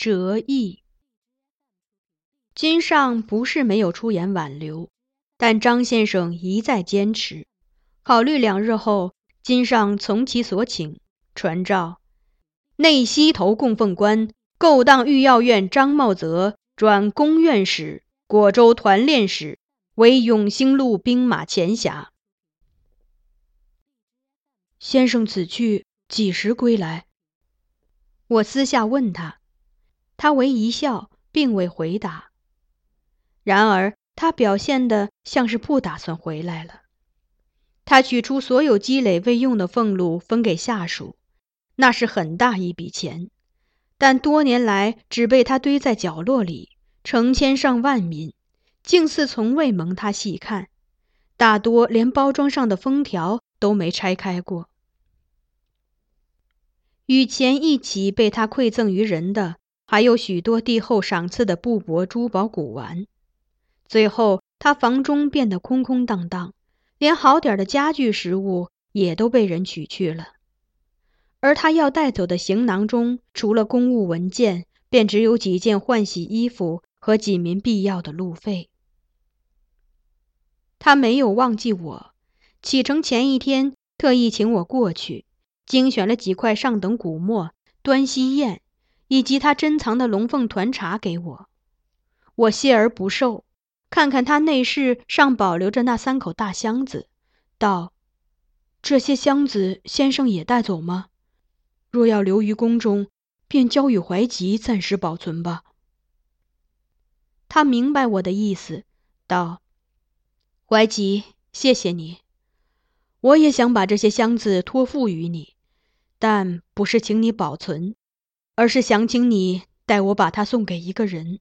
折翼。金上不是没有出言挽留，但张先生一再坚持。考虑两日后，金上从其所请，传召内西头供奉官勾当御药院张茂泽转宫院使、果州团练使，为永兴路兵马前辖。先生此去几时归来？我私下问他。他唯一笑，并未回答。然而，他表现的像是不打算回来了。他取出所有积累未用的俸禄分给下属，那是很大一笔钱，但多年来只被他堆在角落里，成千上万民，竟似从未蒙他细看，大多连包装上的封条都没拆开过。与钱一起被他馈赠于人的。还有许多帝后赏赐的布帛、珠宝、古玩。最后，他房中变得空空荡荡，连好点的家具、食物也都被人取去了。而他要带走的行囊中，除了公务文件，便只有几件换洗衣服和几名必要的路费。他没有忘记我，启程前一天特意请我过去，精选了几块上等古墨，端西砚。以及他珍藏的龙凤团茶给我，我谢而不受。看看他内室上保留着那三口大箱子，道：“这些箱子先生也带走吗？若要留于宫中，便交与怀吉暂时保存吧。”他明白我的意思，道：“怀吉，谢谢你。我也想把这些箱子托付于你，但不是请你保存。”而是想请你代我把它送给一个人。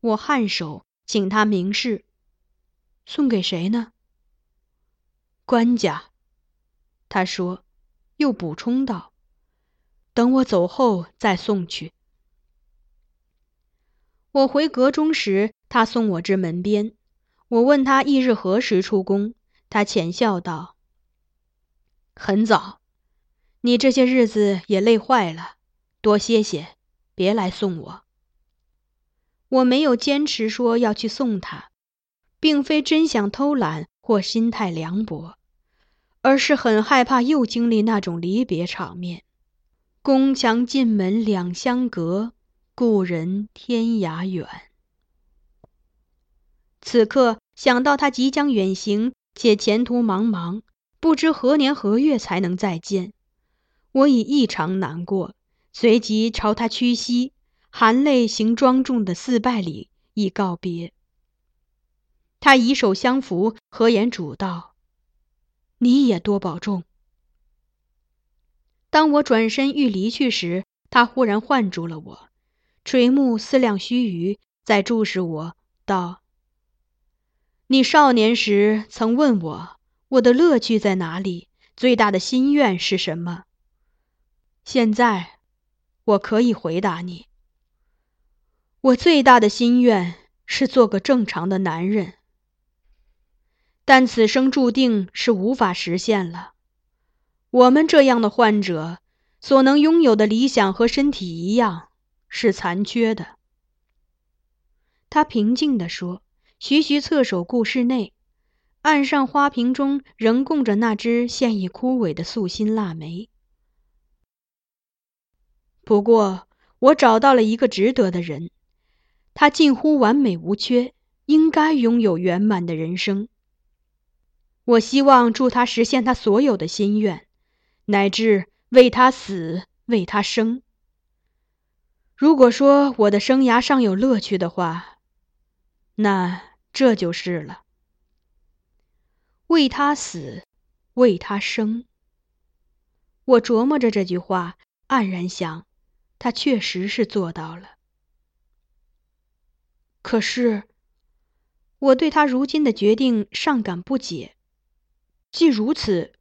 我颔首，请他明示。送给谁呢？官家。他说，又补充道：“等我走后再送去。”我回阁中时，他送我至门边。我问他翌日何时出宫，他浅笑道：“很早。”你这些日子也累坏了，多歇歇，别来送我。我没有坚持说要去送他，并非真想偷懒或心态凉薄，而是很害怕又经历那种离别场面。宫墙进门两相隔，故人天涯远。此刻想到他即将远行，且前途茫茫，不知何年何月才能再见。我已异常难过，随即朝他屈膝，含泪行庄重的四拜礼，以告别。他以手相扶，和颜嘱道：“你也多保重。”当我转身欲离去时，他忽然唤住了我，垂目思量须臾，再注视我道：“你少年时曾问我，我的乐趣在哪里？最大的心愿是什么？现在，我可以回答你。我最大的心愿是做个正常的男人，但此生注定是无法实现了。我们这样的患者。”所能拥有的理想和身体一样，是残缺的。他平静地说，徐徐侧手顾室内，岸上花瓶中仍供着那只现已枯萎的素心腊梅。不过，我找到了一个值得的人，他近乎完美无缺，应该拥有圆满的人生。我希望助他实现他所有的心愿，乃至。为他死，为他生。如果说我的生涯尚有乐趣的话，那这就是了。为他死，为他生。我琢磨着这句话，黯然想，他确实是做到了。可是，我对他如今的决定尚感不解。既如此，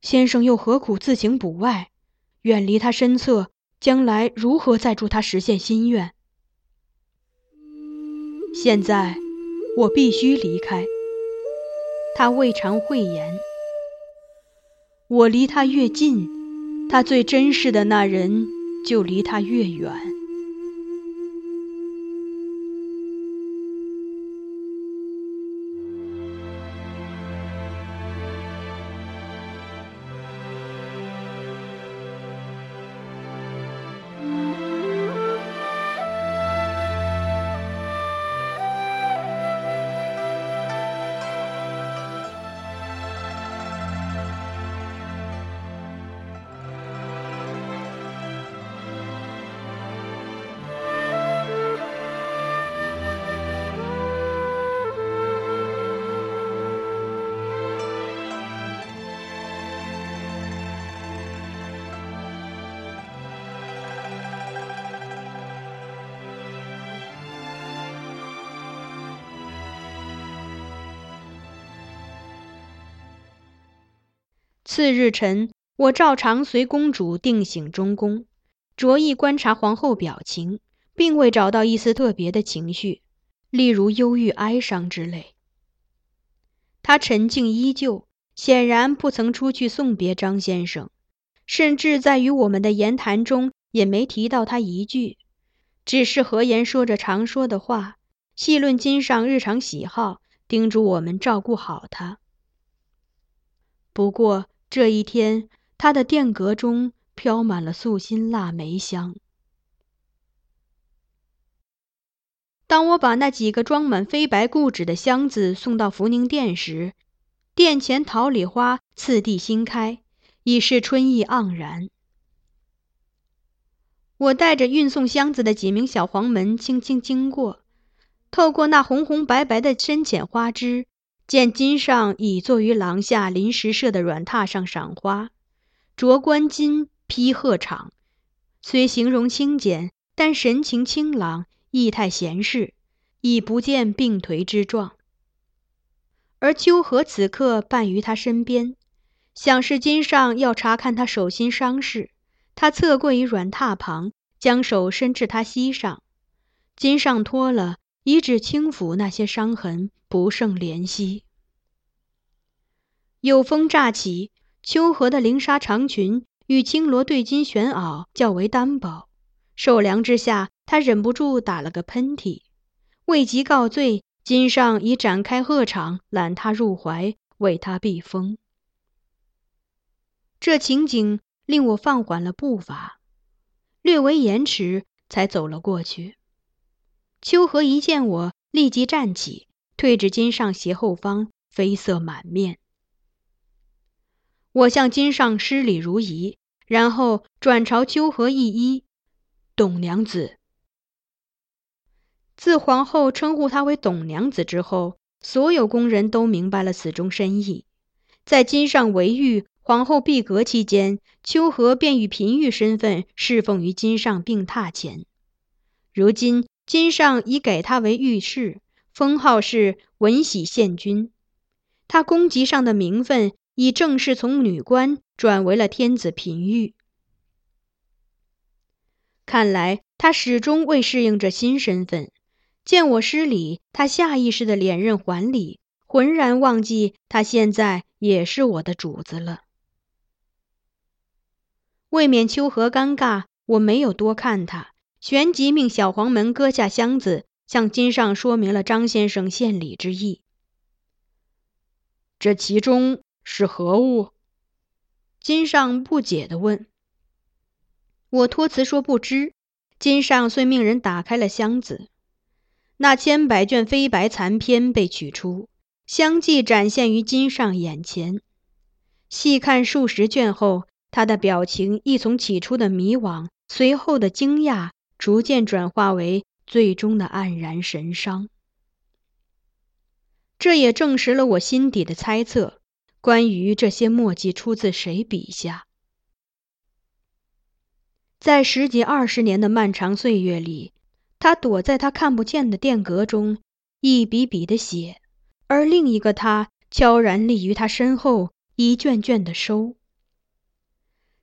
先生又何苦自行补外？远离他身侧，将来如何再助他实现心愿？现在我必须离开。他未尝讳言。我离他越近，他最珍视的那人就离他越远。次日晨，我照常随公主定省中宫，着意观察皇后表情，并未找到一丝特别的情绪，例如忧郁、哀伤之类。她沉静依旧，显然不曾出去送别张先生，甚至在与我们的言谈中也没提到他一句，只是和颜说着常说的话，细论今上日常喜好，叮嘱我们照顾好他。不过。这一天，他的殿阁中飘满了素心腊梅香。当我把那几个装满飞白故纸的箱子送到福宁殿时，殿前桃李花次第新开，已是春意盎然。我带着运送箱子的几名小黄门轻轻经过，透过那红红白白的深浅花枝。见金上已坐于廊下临时设的软榻上赏花，着冠巾披鹤氅，虽形容清简，但神情清朗，意态闲适，已不见病颓之状。而秋荷此刻伴于他身边，想是金上要查看他手心伤势，他侧跪于软榻旁，将手伸至他膝上，金上脱了。以指轻抚那些伤痕，不胜怜惜。有风乍起，秋荷的绫纱长裙与青罗对襟玄袄较为单薄，受凉之下，她忍不住打了个喷嚏。未及告罪，金上已展开鹤氅，揽她入怀，为她避风。这情景令我放缓了步伐，略为延迟，才走了过去。秋荷一见我，立即站起，退至金上斜后方，绯色满面。我向金上施礼如仪，然后转朝秋荷一揖：“董娘子。”自皇后称呼她为董娘子之后，所有宫人都明白了此中深意。在金上为玉皇后闭阁期间，秋荷便以嫔御身份侍奉于金上病榻前。如今，金上已给他为御史，封号是文喜献君。他宫籍上的名分已正式从女官转为了天子嫔御。看来他始终未适应这新身份。见我失礼，他下意识的连任还礼，浑然忘记他现在也是我的主子了。未免秋荷尴尬，我没有多看他，旋即命小黄门割下箱子，向金上说明了张先生献礼之意。这其中是何物？金上不解地问。我托辞说不知。金上遂命人打开了箱子。那千百卷飞白残篇被取出，相继展现于金上眼前。细看数十卷后，他的表情亦从起初的迷惘，随后的惊讶，逐渐转化为最终的黯然神伤。这也证实了我心底的猜测：关于这些墨迹出自谁笔下？在十几二十年的漫长岁月里。他躲在他看不见的殿阁中，一笔笔的写，而另一个他悄然立于他身后，一卷卷的收。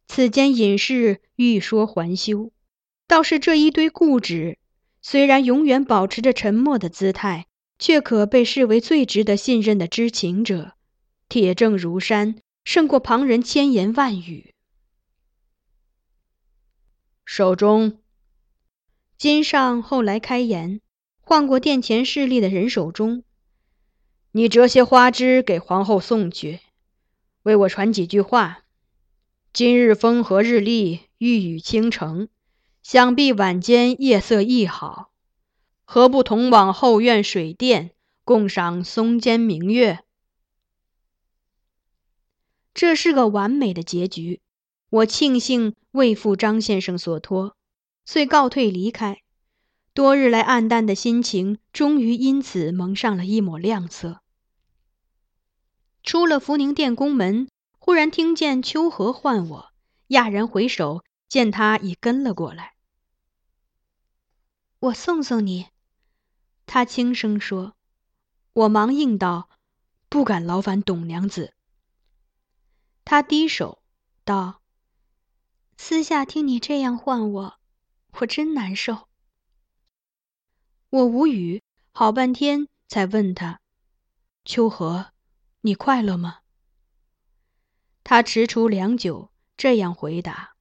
此间隐士欲说还休，倒是这一堆固执，虽然永远保持着沉默的姿态，却可被视为最值得信任的知情者，铁证如山，胜过旁人千言万语。手中。金上后来开言，换过殿前侍立的人手中：“你折些花枝给皇后送去，为我传几句话。今日风和日丽，玉宇倾城，想必晚间夜色亦好，何不同往后院水殿，共赏松间明月？这是个完美的结局。我庆幸未负张先生所托。”遂告退离开，多日来暗淡的心情终于因此蒙上了一抹亮色。出了福宁殿宫门，忽然听见秋荷唤我，讶然回首，见他已跟了过来。我送送你，他轻声说。我忙应道：“不敢劳烦董娘子。”他低首道：“私下听你这样唤我。”我真难受。我无语，好半天才问他：“秋荷，你快乐吗？”他踟蹰良久，这样回答：“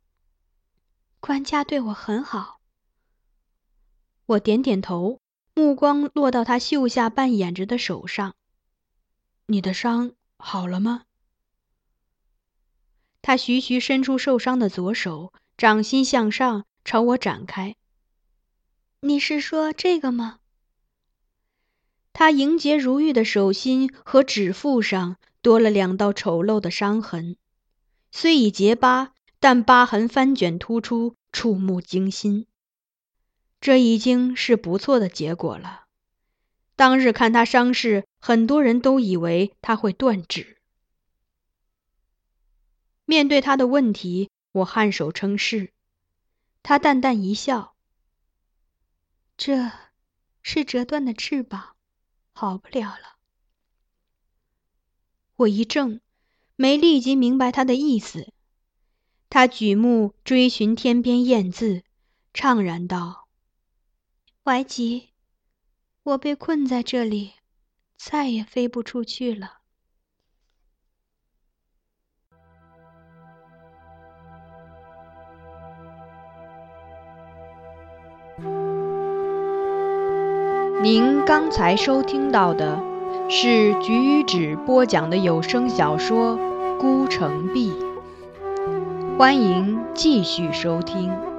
官家对我很好。”我点点头，目光落到他袖下半掩着的手上：“你的伤好了吗？”他徐徐伸出受伤的左手，掌心向上。朝我展开。你是说这个吗？他莹洁如玉的手心和指腹上多了两道丑陋的伤痕，虽已结疤，但疤痕翻卷突出，触目惊心。这已经是不错的结果了。当日看他伤势，很多人都以为他会断指。面对他的问题，我颔首称是。他淡淡一笑：“这是折断的翅膀，好不了了。”我一怔，没立即明白他的意思。他举目追寻天边燕字，怅然道：“怀吉，我被困在这里，再也飞不出去了。”您刚才收听到的是橘子播讲的有声小说《孤城闭》，欢迎继续收听。